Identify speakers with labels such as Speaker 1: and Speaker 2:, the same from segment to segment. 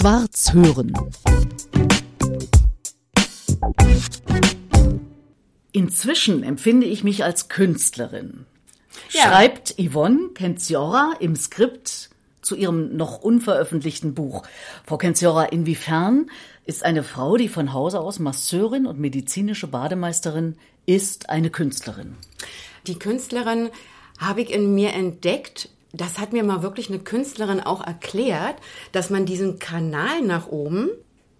Speaker 1: Schwarz hören. Inzwischen empfinde ich mich als Künstlerin.
Speaker 2: Ja.
Speaker 1: Schreibt Yvonne Kenziora im Skript zu ihrem noch unveröffentlichten Buch. Frau Kenziora, inwiefern ist eine Frau, die von Hause aus Masseurin und medizinische Bademeisterin ist, eine Künstlerin?
Speaker 2: Die Künstlerin habe ich in mir entdeckt. Das hat mir mal wirklich eine Künstlerin auch erklärt, dass man diesen Kanal nach oben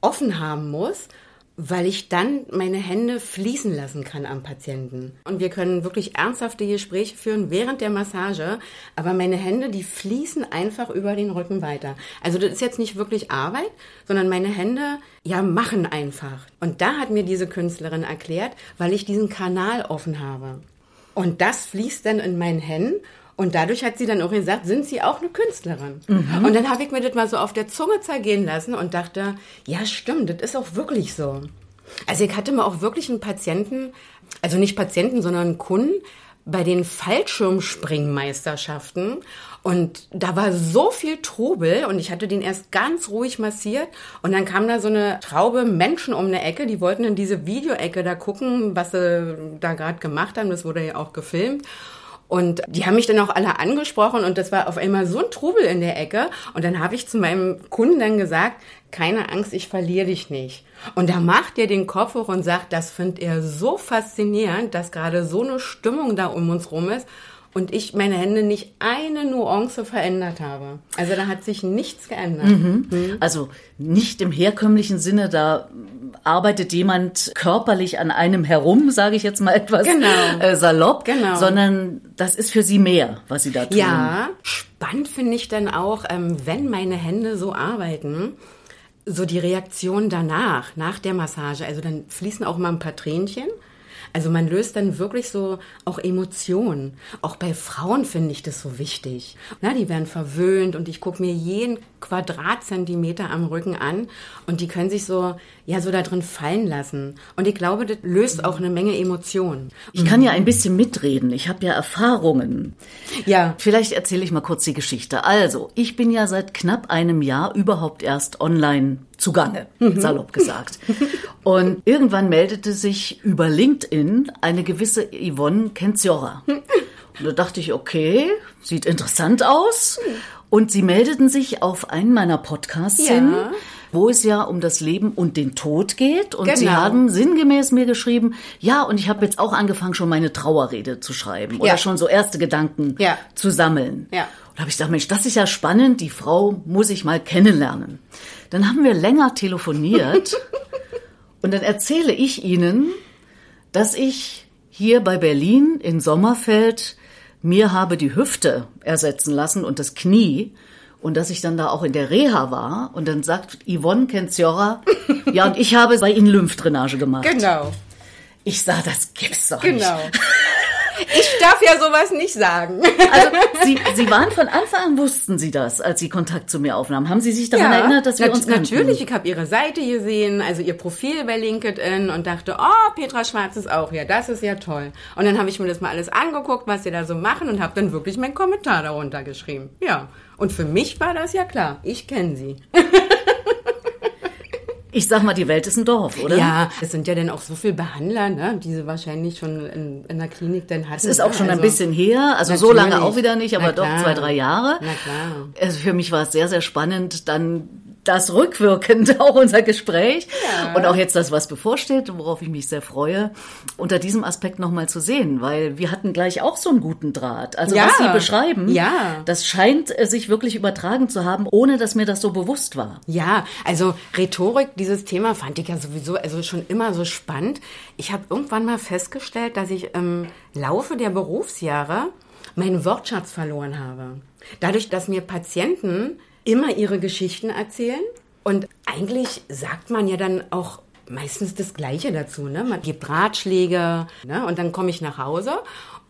Speaker 2: offen haben muss, weil ich dann meine Hände fließen lassen kann am Patienten. Und wir können wirklich ernsthafte Gespräche führen während der Massage, aber meine Hände, die fließen einfach über den Rücken weiter. Also das ist jetzt nicht wirklich Arbeit, sondern meine Hände, ja, machen einfach. Und da hat mir diese Künstlerin erklärt, weil ich diesen Kanal offen habe. Und das fließt dann in meinen Händen. Und dadurch hat sie dann auch gesagt, sind Sie auch eine Künstlerin? Und dann habe ich mir das mal so auf der Zunge zergehen lassen und dachte, ja stimmt, das ist auch wirklich so. Also ich hatte mal auch wirklich einen Patienten, also nicht Patienten, sondern einen Kunden bei den Fallschirmspringmeisterschaften. Und da war so viel Trubel und ich hatte den erst ganz ruhig massiert und dann kam da so eine Traube Menschen um eine Ecke, die wollten in diese Videoecke da gucken, was sie da gerade gemacht haben. Das wurde ja auch gefilmt. Und die haben mich dann auch alle angesprochen und das war auf einmal so ein Trubel in der Ecke. Und dann habe ich zu meinem Kunden dann gesagt, keine Angst, ich verliere dich nicht. Und da macht er den Kopf hoch und sagt, das findet er so faszinierend, dass gerade so eine Stimmung da um uns rum ist und ich meine Hände nicht eine Nuance verändert habe. Also da hat sich nichts geändert.
Speaker 1: Mhm. Also nicht im herkömmlichen Sinne, da arbeitet jemand körperlich an einem herum, sage ich jetzt mal etwas
Speaker 2: Genau.
Speaker 1: äh, salopp,
Speaker 2: Genau.
Speaker 1: sondern das ist für sie mehr, was sie da tun.
Speaker 2: Ja, spannend finde ich dann auch, ähm, wenn meine Hände so arbeiten, so die Reaktion danach, nach der Massage. Also dann fließen auch mal ein paar Tränchen. Also man löst dann wirklich so auch Emotionen. Auch bei Frauen finde ich das so wichtig. Na, die werden verwöhnt und ich gucke mir jeden Quadratzentimeter am Rücken an und die können sich so, ja, so da drin fallen lassen. Und ich glaube, das löst auch eine Menge Emotionen.
Speaker 1: Ich kann ja ein bisschen mitreden. Ich habe ja Erfahrungen.
Speaker 2: Ja.
Speaker 1: Vielleicht erzähle ich mal kurz die Geschichte. Also, ich bin ja seit knapp einem Jahr überhaupt erst online zugange, salopp gesagt. Und irgendwann meldete sich über LinkedIn eine gewisse Yvonne Kenziora. Und da dachte ich, okay, sieht interessant aus. Und sie meldeten sich auf einen meiner Podcasts
Speaker 2: Ja.
Speaker 1: hin, wo es ja um das Leben und den Tod geht. Und sie
Speaker 2: Genau.
Speaker 1: haben sinngemäß mir geschrieben, ja, und ich habe jetzt auch angefangen, schon meine Trauerrede zu schreiben oder
Speaker 2: Ja.
Speaker 1: schon so erste Gedanken
Speaker 2: Ja.
Speaker 1: zu sammeln.
Speaker 2: Ja.
Speaker 1: Und da habe ich gedacht, Mensch, das ist ja spannend, die Frau muss ich mal kennenlernen. Dann haben wir länger telefoniert und dann erzähle ich Ihnen, dass ich hier bei Berlin in Sommerfeld mir habe die Hüfte ersetzen lassen und das Knie und dass ich dann da auch in der Reha war und dann sagt Yvonne Kenziora, ja und ich habe bei Ihnen Lymphdrainage gemacht.
Speaker 2: Genau.
Speaker 1: Ich sah, das gibt's doch nicht.
Speaker 2: Genau. Ich darf ja sowas nicht sagen.
Speaker 1: Also Sie, Sie waren von Anfang an, wussten Sie das, als Sie Kontakt zu mir aufnahmen. Haben Sie sich daran erinnert, dass wir
Speaker 2: nat-
Speaker 1: uns kannten?
Speaker 2: Natürlich, ich habe ihre Seite gesehen, also ihr Profil bei LinkedIn und dachte, oh, Petra Schwarz ist auch hier, das ist ja toll. Und dann habe ich mir das mal alles angeguckt, was sie da so machen und habe dann wirklich meinen Kommentar darunter geschrieben. Ja, und für mich war das ja klar, ich kenne sie.
Speaker 1: Ich sag mal, die Welt ist ein Dorf, oder?
Speaker 2: Ja, es sind ja dann auch so viele Behandler, ne, die sie wahrscheinlich schon in, in der Klinik dann hatten.
Speaker 1: Es ist auch schon ein
Speaker 2: Also-
Speaker 1: bisschen her, also so lange auch wieder nicht, aber doch zwei, drei Jahre.
Speaker 2: Na klar.
Speaker 1: Also für mich war es sehr, sehr spannend, dann das rückwirkend auch unser Gespräch
Speaker 2: Ja.
Speaker 1: und auch jetzt das, was bevorsteht, worauf ich mich sehr freue, unter diesem Aspekt nochmal zu sehen, weil wir hatten gleich auch so einen guten Draht. Also
Speaker 2: Ja.
Speaker 1: was Sie beschreiben,
Speaker 2: Ja.
Speaker 1: das scheint äh, sich wirklich übertragen zu haben, ohne dass mir das so bewusst war.
Speaker 2: Ja, also Rhetorik, dieses Thema fand ich ja sowieso also schon immer so spannend. Ich habe irgendwann mal festgestellt, dass ich im Laufe der Berufsjahre meinen Wortschatz verloren habe. Dadurch, dass mir Patienten immer ihre Geschichten erzählen und eigentlich sagt man ja dann auch meistens das Gleiche dazu. Ne? Man gibt Ratschläge ne? und dann komme ich nach Hause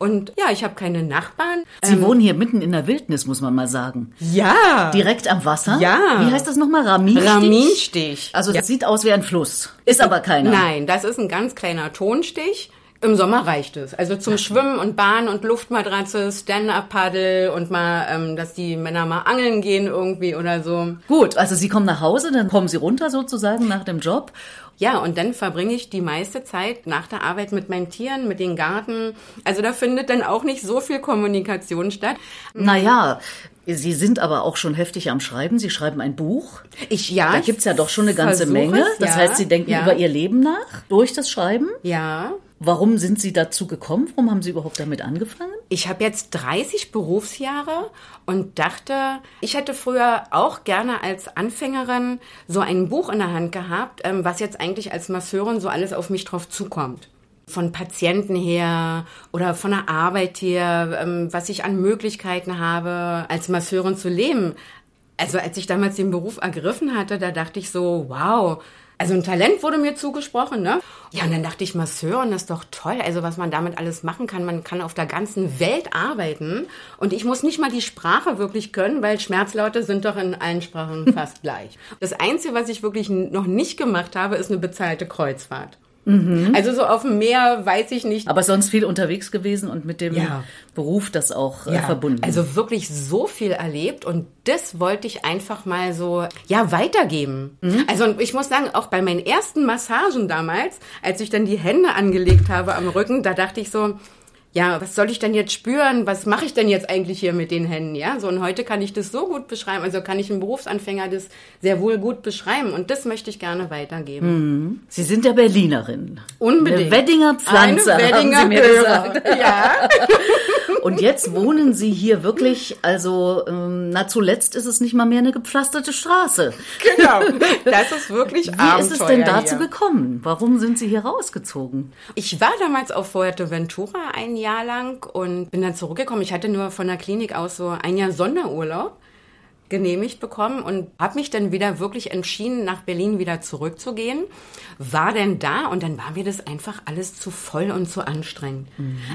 Speaker 2: und ja, ich habe keine Nachbarn.
Speaker 1: Sie wohnen hier mitten in der Wildnis, muss man mal sagen.
Speaker 2: Ja,
Speaker 1: Direkt am Wasser?
Speaker 2: Ja.
Speaker 1: Wie heißt das nochmal? Raminstich?
Speaker 2: Raminstich.
Speaker 1: Also das sieht aus wie ein Fluss. Ist aber keiner.
Speaker 2: Nein, das ist ein ganz kleiner Tonstich, Im Sommer reicht es. Also zum Schwimmen und Bahn und Luftmatratze, Stand-up-Paddle und mal, ähm, dass die Männer mal angeln gehen irgendwie oder so.
Speaker 1: Gut, also Sie kommen nach Hause, dann kommen Sie runter sozusagen nach dem Job.
Speaker 2: Ja, und dann verbringe ich die meiste Zeit nach der Arbeit mit meinen Tieren, mit den Garten. Also da findet dann auch nicht so viel Kommunikation statt.
Speaker 1: Naja, Sie sind aber auch schon heftig am Schreiben. Sie schreiben ein Buch.
Speaker 2: Ich, ja.
Speaker 1: Da gibt's ja doch schon eine ganze Menge.
Speaker 2: es,
Speaker 1: Das
Speaker 2: ja,
Speaker 1: heißt, Sie denken
Speaker 2: ja.
Speaker 1: über Ihr Leben nach durch das Schreiben.
Speaker 2: Ja.
Speaker 1: Warum sind Sie dazu gekommen? Warum haben Sie überhaupt damit angefangen?
Speaker 2: Ich habe jetzt 30 Berufsjahre und dachte, ich hätte früher auch gerne als Anfängerin so ein Buch in der Hand gehabt, ähm, was jetzt eigentlich als Masseurin so alles auf mich drauf zukommt. Von Patienten her oder von der Arbeit her, ähm, was ich an Möglichkeiten habe, als Masseurin zu leben. Also als ich damals den Beruf ergriffen hatte, da dachte ich so, wow, also ein Talent wurde mir zugesprochen, ne? Ja, und dann dachte ich, Masseurin ist doch toll. Also was man damit alles machen kann. Man kann auf der ganzen Welt arbeiten. Und ich muss nicht mal die Sprache wirklich können, weil Schmerzlaute sind doch in allen Sprachen fast gleich. Das Einzige, was ich wirklich noch nicht gemacht habe, ist eine bezahlte Kreuzfahrt. Also so auf dem Meer weiß ich nicht.
Speaker 1: Aber sonst viel unterwegs gewesen und mit dem
Speaker 2: Ja.
Speaker 1: Beruf das auch äh, verbunden.
Speaker 2: Also wirklich so viel erlebt und das wollte ich einfach mal so, ja, weitergeben.
Speaker 1: Mhm.
Speaker 2: Also und ich muss sagen, auch bei meinen ersten Massagen damals, als ich dann die Hände angelegt habe am Rücken, da dachte ich so, ja, was soll ich denn jetzt spüren? Was mache ich denn jetzt eigentlich hier mit den Händen? Ja, so und heute kann ich das so gut beschreiben. Also kann ich einem Berufsanfänger das sehr wohl gut beschreiben und das möchte ich gerne weitergeben.
Speaker 1: Sie sind ja Berlinerin.
Speaker 2: Unbedingt.
Speaker 1: Eine Weddinger Pflanze,
Speaker 2: Eine Weddinger
Speaker 1: haben Sie mir
Speaker 2: Hörer.
Speaker 1: gesagt.
Speaker 2: Ja.
Speaker 1: Und jetzt wohnen Sie hier wirklich, also ähm, na zuletzt ist es nicht mal mehr eine gepflasterte Straße.
Speaker 2: Genau. Das ist wirklich
Speaker 1: Wie ist es denn
Speaker 2: Abenteuer
Speaker 1: dazu
Speaker 2: hier.
Speaker 1: gekommen? Warum sind Sie hier rausgezogen?
Speaker 2: Ich war damals auf Fuerteventura ein Jahr lang und bin dann zurückgekommen. Ich hatte nur von der Klinik aus so ein Jahr Sonderurlaub genehmigt bekommen und habe mich dann wieder wirklich entschieden, nach Berlin wieder zurückzugehen. War denn da und dann war mir das einfach alles zu voll und zu anstrengend.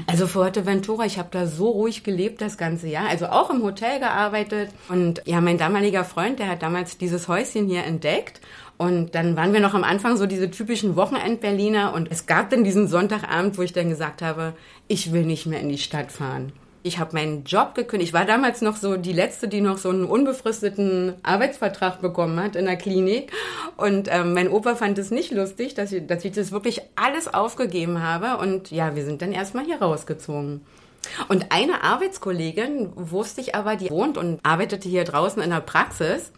Speaker 2: Also Fuerteventura, ich habe da so ruhig gelebt das ganze Jahr, also auch im Hotel gearbeitet und ja, mein damaliger Freund, der hat damals dieses Häuschen hier entdeckt und dann waren wir noch am Anfang so diese typischen Wochenend-Berliner und es gab dann diesen Sonntagabend, wo ich dann gesagt habe, ich will nicht mehr in die Stadt fahren. Ich habe meinen Job gekündigt. Ich war damals noch so die letzte, die noch so einen unbefristeten Arbeitsvertrag bekommen hat in der Klinik. Und ähm, mein Opa fand es nicht lustig, dass ich, dass ich das wirklich alles aufgegeben habe. Und ja, wir sind dann erstmal hier rausgezogen. Und eine Arbeitskollegin wusste ich aber, die wohnt und arbeitete hier draußen in der Praxis.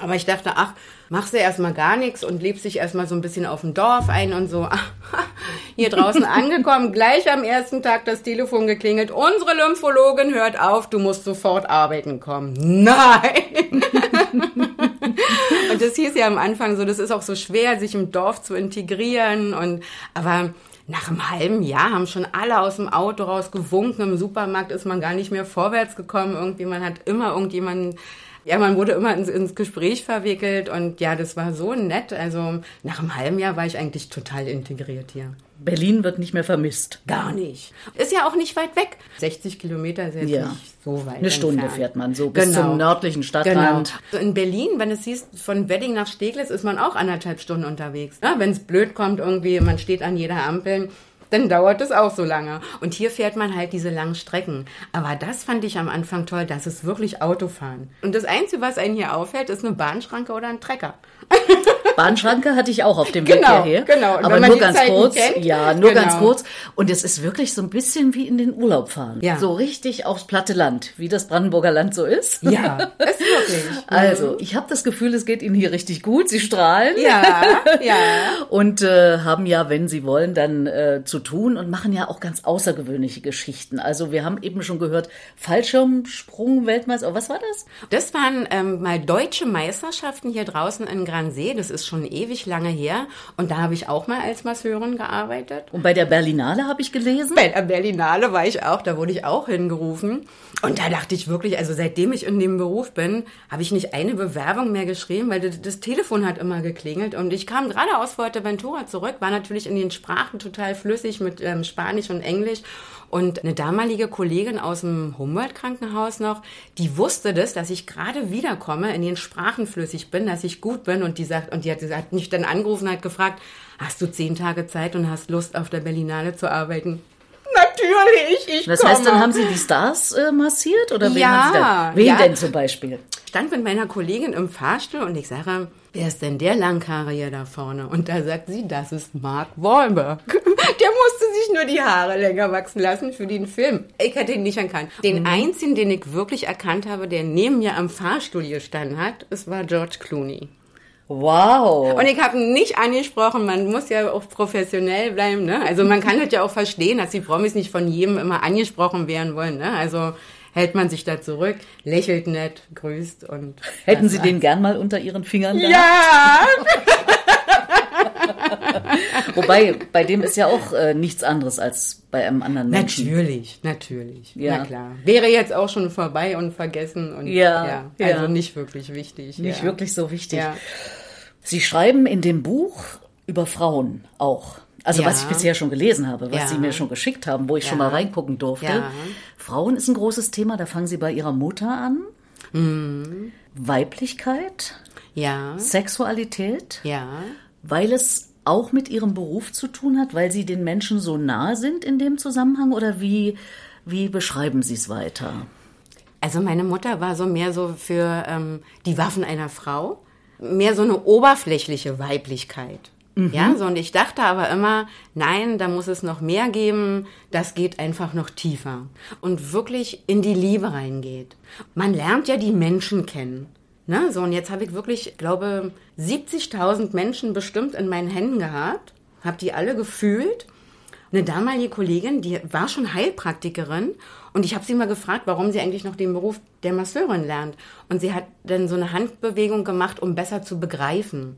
Speaker 2: Aber ich dachte, ach, machst du erstmal gar nichts und lebst dich erstmal so ein bisschen auf dem Dorf ein und so. Hier draußen angekommen, gleich am ersten Tag das Telefon geklingelt. Unsere Lymphologin hört auf, du musst sofort arbeiten kommen. Nein! und das hieß ja am Anfang so, das ist auch so schwer, sich im Dorf zu integrieren und, aber nach einem halben Jahr haben schon alle aus dem Auto raus gewunken. Im Supermarkt ist man gar nicht mehr vorwärts gekommen. Irgendwie, man hat immer irgendjemanden, ja, man wurde immer ins, ins Gespräch verwickelt und ja, das war so nett. Also nach einem halben Jahr war ich eigentlich total integriert hier.
Speaker 1: Berlin wird nicht mehr vermisst.
Speaker 2: Gar nicht. Ist ja auch nicht weit weg. 60 Kilometer ist jetzt
Speaker 1: Ja.
Speaker 2: nicht so weit.
Speaker 1: Eine Stunde
Speaker 2: entfernt.
Speaker 1: fährt man so bis
Speaker 2: Genau.
Speaker 1: zum nördlichen
Speaker 2: Genau.
Speaker 1: Stadtrand.
Speaker 2: So In Berlin, wenn es hieß, von Wedding nach Steglitz ist man auch anderthalb Stunden unterwegs. Wenn es blöd kommt, irgendwie, man steht an jeder Ampel, dann dauert es auch so lange. Und hier fährt man halt diese langen Strecken. Aber das fand ich am Anfang toll, das ist wirklich Autofahren. Und das Einzige, was einen hier auffällt, ist eine Bahnschranke oder ein Trecker.
Speaker 1: Bahnschranke hatte ich auch auf dem
Speaker 2: Genau,
Speaker 1: Weg hierher.
Speaker 2: genau. Und
Speaker 1: Aber nur ganz
Speaker 2: Zeiten
Speaker 1: kurz.
Speaker 2: kennt,
Speaker 1: ja, nur
Speaker 2: genau.
Speaker 1: ganz kurz. Und es ist wirklich so ein bisschen wie in den Urlaub fahren.
Speaker 2: Ja.
Speaker 1: So richtig aufs platte Land, wie das Brandenburger Land so ist.
Speaker 2: Ja, ist wirklich.
Speaker 1: Also, ich habe das Gefühl, es geht Ihnen hier richtig gut. Sie strahlen.
Speaker 2: Ja, ja.
Speaker 1: Und äh, haben ja, wenn Sie wollen, dann äh, zu tun und machen ja auch ganz außergewöhnliche Geschichten. Also wir haben eben schon gehört, Fallschirmsprung-Weltmeister. Oh, Was war das?
Speaker 2: Das waren ähm, mal deutsche Meisterschaften hier draußen in Gransee. Das ist schon ewig lange her. Und da habe ich auch mal als Masseurin gearbeitet.
Speaker 1: Und bei der Berlinale habe ich gelesen.
Speaker 2: Bei der Berlinale war ich auch, da wurde ich auch hingerufen. Und da dachte ich wirklich, also seitdem ich in dem Beruf bin, habe ich nicht eine Bewerbung mehr geschrieben, weil das, das Telefon hat immer geklingelt. Und ich kam gerade aus Fuerteventura zurück, war natürlich in den Sprachen total flüssig mit ähm, Spanisch und Englisch. Und eine damalige Kollegin aus dem Humboldt-Krankenhaus noch, die wusste das, dass ich gerade wiederkomme, in den Sprachen flüssig bin, dass ich gut bin. Und die sagt, und die hat, hat mich dann angerufen und hat gefragt, hast du zehn Tage Zeit und hast Lust, auf der Berlinale zu arbeiten? Natürlich, ich
Speaker 1: Das
Speaker 2: komme.
Speaker 1: heißt, dann haben Sie die Stars äh, massiert oder wen
Speaker 2: Ja,
Speaker 1: haben Sie da? Wen
Speaker 2: ja.
Speaker 1: denn zum Beispiel?
Speaker 2: stand mit meiner Kollegin im Fahrstuhl und ich sage, wer ist denn der Langhaarige da vorne? Und da sagt sie, das ist Mark Wahlberg. Der musste sich nur die Haare länger wachsen lassen für den Film. Ich hätte ihn nicht erkannt. Den einzigen, den ich wirklich erkannt habe, der neben mir am Fahrstuhl gestanden hat, es war George Clooney.
Speaker 1: Wow.
Speaker 2: Und ich habe ihn nicht angesprochen, man muss ja auch professionell bleiben, ne? Also man kann das ja auch verstehen, dass die Promis nicht von jedem immer angesprochen werden wollen, ne? Also hält man sich da zurück, lächelt nett, grüßt und
Speaker 1: Hätten Sie den gern mal unter Ihren Fingern gehabt?
Speaker 2: Ja!
Speaker 1: Wobei, bei dem ist ja auch äh, nichts anderes als bei einem anderen Menschen.
Speaker 2: Natürlich, natürlich.
Speaker 1: Ja.
Speaker 2: Na klar. Wäre jetzt auch schon vorbei und vergessen und
Speaker 1: Ja,
Speaker 2: also
Speaker 1: ja.
Speaker 2: nicht wirklich wichtig.
Speaker 1: Nicht
Speaker 2: ja.
Speaker 1: wirklich so wichtig.
Speaker 2: Ja.
Speaker 1: Sie schreiben in dem Buch über Frauen auch. Also
Speaker 2: Ja.
Speaker 1: was ich bisher schon gelesen habe, was
Speaker 2: Ja.
Speaker 1: Sie mir schon geschickt haben, wo ich schon
Speaker 2: Ja.
Speaker 1: mal reingucken durfte. Frauen ist ein großes Thema, da fangen Sie bei Ihrer Mutter an.
Speaker 2: Mhm.
Speaker 1: Weiblichkeit,
Speaker 2: Ja,
Speaker 1: Sexualität,
Speaker 2: ja.
Speaker 1: weil es auch mit Ihrem Beruf zu tun hat, weil Sie den Menschen so nahe sind in dem Zusammenhang oder wie, wie beschreiben Sie es weiter?
Speaker 2: Also meine Mutter war so mehr so für ähm, die Waffen einer Frau, mehr so eine oberflächliche Weiblichkeit. Ja, so und ich dachte aber immer, nein, da muss es noch mehr geben, das geht einfach noch tiefer und wirklich in die Liebe reingeht. Man lernt ja die Menschen kennen. Ne? So und jetzt habe ich wirklich, glaube 70.000 Menschen bestimmt in meinen Händen gehabt, habe die alle gefühlt eine damalige Kollegin, die war schon Heilpraktikerin und ich habe sie mal gefragt, warum sie eigentlich noch den Beruf der Masseurin lernt. Und sie hat dann so eine Handbewegung gemacht, um besser zu begreifen.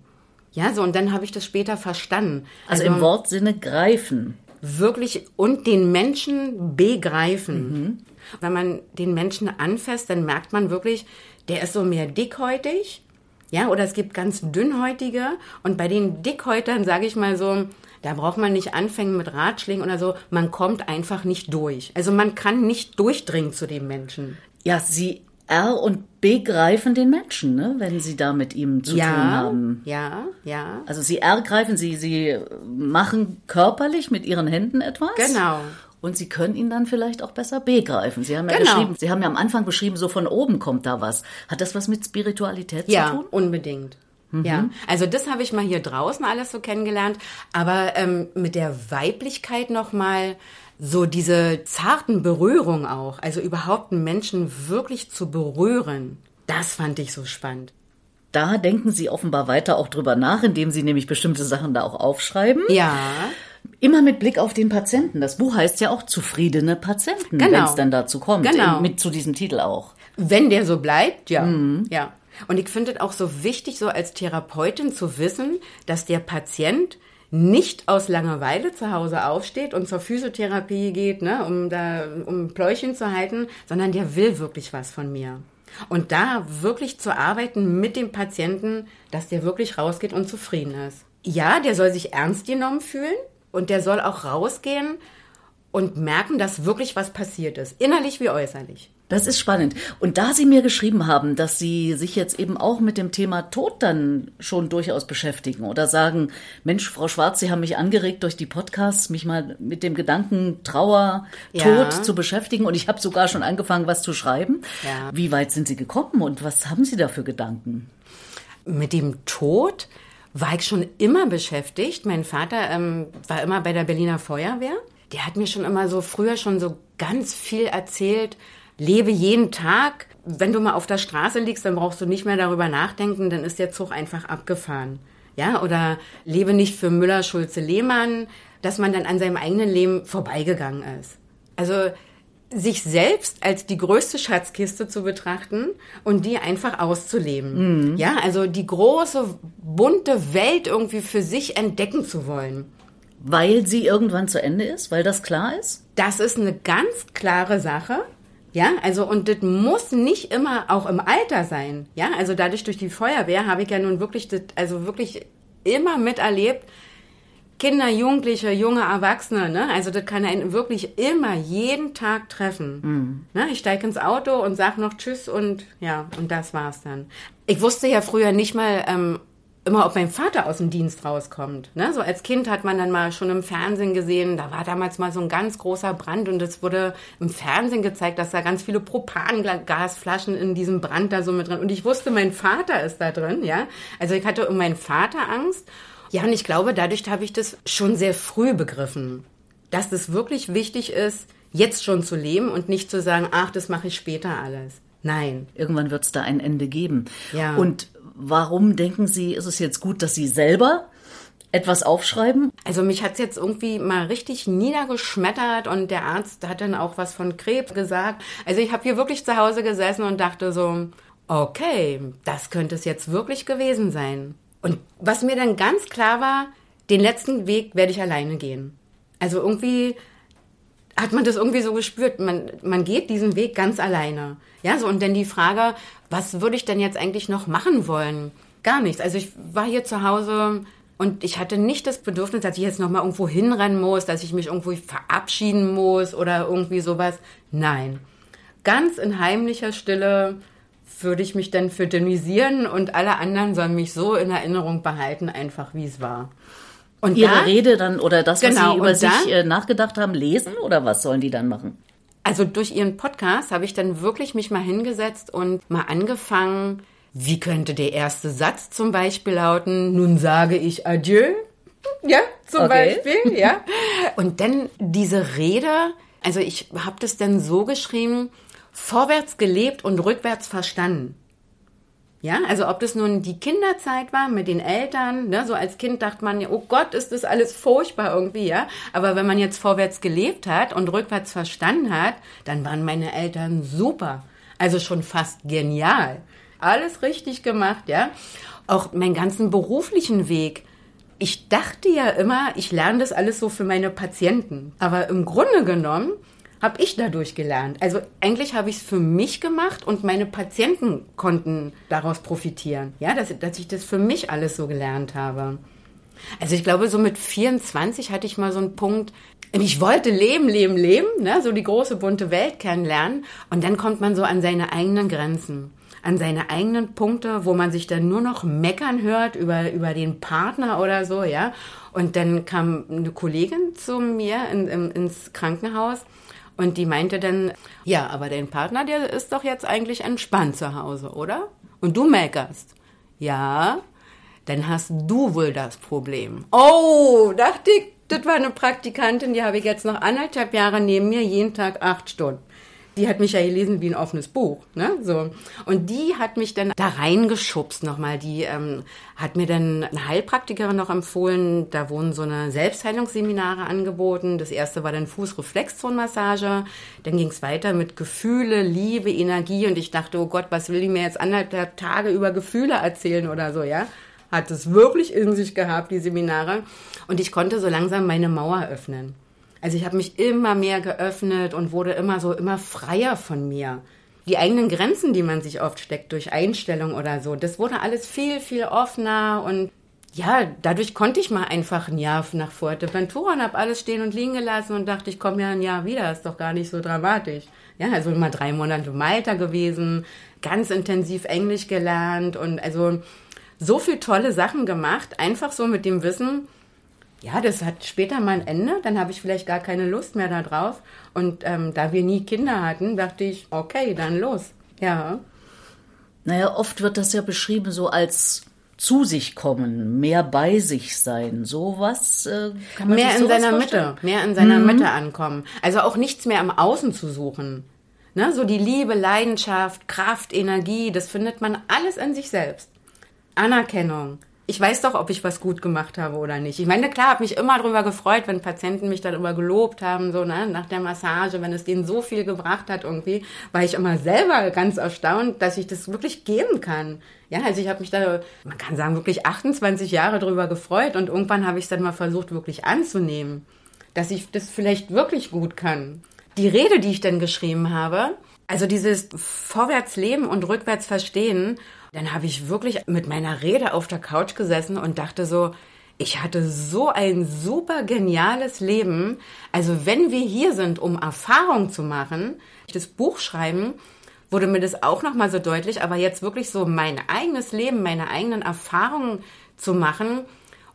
Speaker 2: Ja, so und dann habe ich das später verstanden.
Speaker 1: Also, im Wortsinne greifen.
Speaker 2: wirklich und den Menschen begreifen. Wenn man den Menschen anfasst, dann merkt man wirklich, der ist so mehr dickhäutig. Ja, oder es gibt ganz dünnhäutige. Und bei den Dickhäutern, sage ich mal so, da braucht man nicht anfangen mit Ratschlägen oder so. Man kommt einfach nicht durch. Also man kann nicht durchdringen zu dem Menschen.
Speaker 1: Ja, Sie R und begreifen den Menschen, ne, wenn Sie da mit ihm zu tun haben.
Speaker 2: ja, ja.
Speaker 1: Also Sie ergreifen, Sie, Sie machen körperlich mit Ihren Händen etwas.
Speaker 2: Genau.
Speaker 1: Und Sie können ihn dann vielleicht auch besser begreifen. Sie haben ja
Speaker 2: Genau.
Speaker 1: geschrieben, Sie haben ja am Anfang beschrieben, so von oben kommt da was. Hat das was mit Spiritualität
Speaker 2: Ja,
Speaker 1: zu tun?
Speaker 2: unbedingt. Ja, also das habe ich mal hier draußen alles so kennengelernt, aber ähm, mit der Weiblichkeit noch mal so diese zarten Berührungen auch, also überhaupt einen Menschen wirklich zu berühren, das fand ich so spannend.
Speaker 1: Da denken Sie offenbar weiter auch drüber nach, indem Sie nämlich bestimmte Sachen da auch aufschreiben.
Speaker 2: Ja,
Speaker 1: Immer mit Blick auf den Patienten. Das Buch heißt ja auch Zufriedene Patienten,
Speaker 2: Genau.
Speaker 1: wenn es dann dazu kommt.
Speaker 2: Genau.
Speaker 1: Mit zu diesem Titel auch.
Speaker 2: wenn der so bleibt, ja, ja. Und ich finde es auch so wichtig, so als Therapeutin zu wissen, dass der Patient nicht aus Langeweile zu Hause aufsteht und zur Physiotherapie geht, ne, um da um Pläuchchen zu halten, sondern der will wirklich was von mir. Und da wirklich zu arbeiten mit dem Patienten, dass der wirklich rausgeht und zufrieden ist. Ja, der soll sich ernst genommen fühlen und der soll auch rausgehen und merken, dass wirklich was passiert ist, innerlich wie äußerlich.
Speaker 1: Das ist spannend. Und da Sie mir geschrieben haben, dass Sie sich jetzt eben auch mit dem Thema Tod dann schon durchaus beschäftigen oder sagen, Mensch, Frau Schwarz, Sie haben mich angeregt durch die Podcasts, mich mal mit dem Gedanken Trauer,
Speaker 2: Ja.
Speaker 1: Tod zu beschäftigen und ich habe sogar schon angefangen, was zu schreiben.
Speaker 2: Ja.
Speaker 1: Wie weit sind Sie gekommen und was haben Sie da für Gedanken?
Speaker 2: Mit dem Tod war ich schon immer beschäftigt. Mein Vater ähm, war immer bei der Berliner Feuerwehr. Der hat mir schon immer so früher schon so ganz viel erzählt. Lebe jeden Tag. Wenn du mal auf der Straße liegst, dann brauchst du nicht mehr darüber nachdenken, dann ist der Zug einfach abgefahren. Ja, oder lebe nicht für Müller, Schulze, Lehmann, dass man dann an seinem eigenen Leben vorbeigegangen ist. Also sich selbst als die größte Schatzkiste zu betrachten und die einfach auszuleben. Ja, also die große, bunte Welt irgendwie für sich entdecken zu wollen.
Speaker 1: Weil sie irgendwann zu Ende ist, weil das klar ist?
Speaker 2: Das ist eine ganz klare Sache. Ja, also und das muss nicht immer auch im Alter sein. Ja, also dadurch durch die Feuerwehr habe ich ja nun wirklich das, also wirklich immer miterlebt. Kinder, Jugendliche, junge Erwachsene, ne? Also das kann einen wirklich immer jeden Tag treffen. Mhm. Ne? Ich steige ins Auto und sag noch Tschüss und ja, und das war's dann. Ich wusste ja früher nicht mal, ähm, immer, ob mein Vater aus dem Dienst rauskommt. Ne? So als Kind hat man dann mal schon im Fernsehen gesehen, da war damals mal so ein ganz großer Brand und es wurde im Fernsehen gezeigt, dass da ganz viele Propangasflaschen in diesem Brand da so mit drin. Und ich wusste, mein Vater ist da drin, ja. Also ich hatte um meinen Vater Angst. Ja, und ich glaube, dadurch habe ich das schon sehr früh begriffen, dass es wirklich wichtig ist, jetzt schon zu leben und nicht zu sagen, ach, das mache ich später alles. Nein.
Speaker 1: Irgendwann wird es da ein Ende geben. Ja. Und warum denken Sie, ist es jetzt gut, dass Sie selber etwas aufschreiben?
Speaker 2: Also mich hat's jetzt irgendwie mal richtig niedergeschmettert und der Arzt hat dann auch was von Krebs gesagt. Also ich habe hier wirklich zu Hause gesessen und dachte so, okay, das könnte es jetzt wirklich gewesen sein. Und was mir dann ganz klar war, den letzten Weg werde ich alleine gehen. Also irgendwie hat man das irgendwie so gespürt. Man, man geht diesen Weg ganz alleine. Ja, so und dann die Frage, was würde ich denn jetzt eigentlich noch machen wollen? Gar nichts. Also ich war hier zu Hause und ich hatte nicht das Bedürfnis, dass ich jetzt noch mal irgendwo hinrennen muss, dass ich mich irgendwo verabschieden muss oder irgendwie sowas. Nein. Ganz in heimlicher Stille würde ich mich dann für dynisieren und alle anderen sollen mich so in Erinnerung behalten, einfach wie es war.
Speaker 1: Und Ihre da, Rede dann oder das, was genau, Sie über sich dann, äh, nachgedacht haben, lesen oder was sollen die dann machen?
Speaker 2: Also durch Ihren Podcast habe ich dann wirklich mich mal hingesetzt und mal angefangen, wie könnte der erste Satz zum Beispiel lauten? Nun sage ich Adieu. Ja, zum okay. Beispiel, ja. Und dann diese Rede, also ich habe das dann so geschrieben, vorwärts gelebt und rückwärts verstanden. Ja, also ob das nun die Kinderzeit war mit den Eltern, ne, so als Kind dachte man, oh Gott, ist das alles furchtbar irgendwie, ja. Aber wenn man jetzt vorwärts gelebt hat und rückwärts verstanden hat, dann waren meine Eltern super. Also schon fast genial. Alles richtig gemacht, ja. Auch meinen ganzen beruflichen Weg. Ich dachte ja immer, ich lerne das alles so für meine Patienten. Aber im Grunde genommen habe ich dadurch gelernt. Also eigentlich habe ich es für mich gemacht und meine Patienten konnten daraus profitieren. Ja, dass, dass ich das für mich alles so gelernt habe. Also ich glaube, so mit 24 hatte ich mal so einen Punkt, ich wollte leben, leben, leben, ne? so die große bunte Welt kennenlernen. Und dann kommt man so an seine eigenen Grenzen, an seine eigenen Punkte, wo man sich dann nur noch meckern hört über, über den Partner oder so, ja. Und dann kam eine Kollegin zu mir in, in, ins Krankenhaus und die meinte dann, ja, aber dein Partner, der ist doch jetzt eigentlich entspannt zu Hause, oder? Und du meckerst. Ja, dann hast du wohl das Problem. Oh, dachte ich, das war eine Praktikantin, die habe ich jetzt noch anderthalb Jahre neben mir, jeden Tag acht Stunden die hat mich ja gelesen wie ein offenes Buch, ne? So und die hat mich dann da reingeschubst nochmal. Die ähm, hat mir dann eine Heilpraktikerin noch empfohlen. Da wurden so eine Selbstheilungsseminare angeboten. Das erste war dann Fußreflexzonenmassage. Dann ging es weiter mit Gefühle, Liebe, Energie und ich dachte, oh Gott, was will die mir jetzt anderthalb Tage über Gefühle erzählen oder so, ja? Hat es wirklich in sich gehabt, die Seminare. Und ich konnte so langsam meine Mauer öffnen. Also ich habe mich immer mehr geöffnet und wurde immer so immer freier von mir. Die eigenen Grenzen, die man sich oft steckt durch Einstellung oder so, das wurde alles viel, viel offener und ja, dadurch konnte ich mal einfach ein Jahr nach Fuerteventura und habe alles stehen und liegen gelassen und dachte, ich komme ja ein Jahr wieder, ist doch gar nicht so dramatisch. Ja, also mal drei Monate Malta gewesen, ganz intensiv Englisch gelernt und also so viel tolle Sachen gemacht, einfach so mit dem Wissen, ja, das hat später mal ein Ende, dann habe ich vielleicht gar keine Lust mehr darauf. Und ähm, da wir nie Kinder hatten, dachte ich, okay, dann los. Ja.
Speaker 1: Naja, oft wird das ja beschrieben so als zu sich kommen, mehr bei sich sein, sowas äh,
Speaker 2: kann man mehr in seiner vorstellen? Mitte, mehr in seiner mhm. Mitte ankommen. Also auch nichts mehr im Außen zu suchen. Ne? So die Liebe, Leidenschaft, Kraft, Energie, das findet man alles in sich selbst. Anerkennung, ich weiß doch, ob ich was gut gemacht habe oder nicht. Ich meine, klar, habe mich immer darüber gefreut, wenn Patienten mich darüber gelobt haben, so ne, nach der Massage, wenn es denen so viel gebracht hat irgendwie, war ich immer selber ganz erstaunt, dass ich das wirklich geben kann. Ja, also ich habe mich da, man kann sagen, wirklich 28 Jahre darüber gefreut und irgendwann habe ich es dann mal versucht, wirklich anzunehmen, dass ich das vielleicht wirklich gut kann. Die Rede, die ich dann geschrieben habe, also dieses Vorwärtsleben und rückwärts verstehen dann habe ich wirklich mit meiner Rede auf der Couch gesessen und dachte so, ich hatte so ein super geniales Leben. Also wenn wir hier sind, um Erfahrung zu machen, das Buch schreiben, wurde mir das auch noch mal so deutlich, aber jetzt wirklich so mein eigenes Leben, meine eigenen Erfahrungen zu machen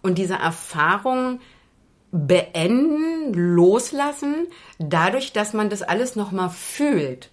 Speaker 2: und diese Erfahrungen beenden, loslassen, dadurch, dass man das alles noch mal fühlt.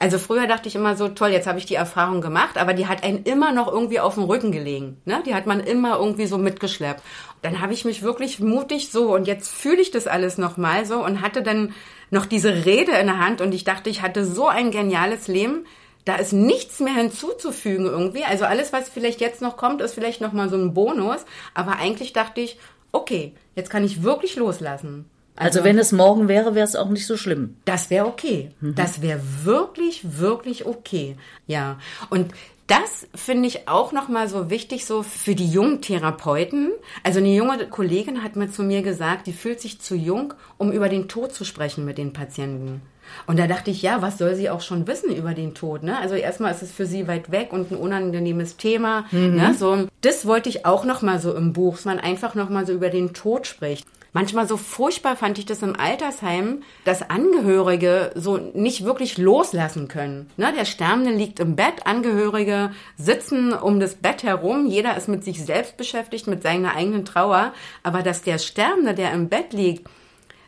Speaker 2: Also früher dachte ich immer so, toll, jetzt habe ich die Erfahrung gemacht, aber die hat einen immer noch irgendwie auf dem Rücken gelegen. Ne? Die hat man immer irgendwie so mitgeschleppt. Dann habe ich mich wirklich mutig so und jetzt fühle ich das alles nochmal so und hatte dann noch diese Rede in der Hand und ich dachte, ich hatte so ein geniales Leben. Da ist nichts mehr hinzuzufügen irgendwie. Also alles, was vielleicht jetzt noch kommt, ist vielleicht nochmal so ein Bonus. Aber eigentlich dachte ich, okay, jetzt kann ich wirklich loslassen.
Speaker 1: Also, also wenn es morgen wäre, wäre es auch nicht so schlimm.
Speaker 2: Das wäre okay. Mhm. Das wäre wirklich, wirklich okay. Ja. Und das finde ich auch nochmal so wichtig so für die jungen Therapeuten. Also eine junge Kollegin hat mir zu mir gesagt, die fühlt sich zu jung, um über den Tod zu sprechen mit den Patienten. Und da dachte ich, ja, was soll sie auch schon wissen über den Tod? Ne? Also erstmal ist es für sie weit weg und ein unangenehmes Thema. Mhm. Ne? So, das wollte ich auch noch mal so im Buch, dass man einfach noch mal so über den Tod spricht. Manchmal so furchtbar fand ich das im Altersheim, dass Angehörige so nicht wirklich loslassen können. Ne, der Sterbende liegt im Bett, Angehörige sitzen um das Bett herum, jeder ist mit sich selbst beschäftigt, mit seiner eigenen Trauer, aber dass der Sterbende, der im Bett liegt,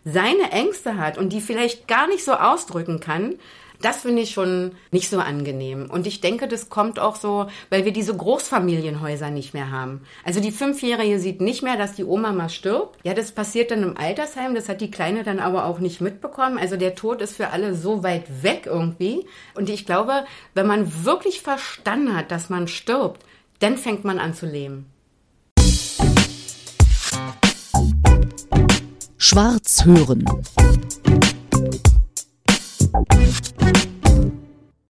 Speaker 2: seine Ängste hat und die vielleicht gar nicht so ausdrücken kann, das finde ich schon nicht so angenehm. Und ich denke, das kommt auch so, weil wir diese Großfamilienhäuser nicht mehr haben. Also die Fünfjährige sieht nicht mehr, dass die Oma mal stirbt. Ja, das passiert dann im Altersheim. Das hat die Kleine dann aber auch nicht mitbekommen. Also der Tod ist für alle so weit weg irgendwie. Und ich glaube, wenn man wirklich verstanden hat, dass man stirbt, dann fängt man an zu leben.
Speaker 3: Schwarz hören.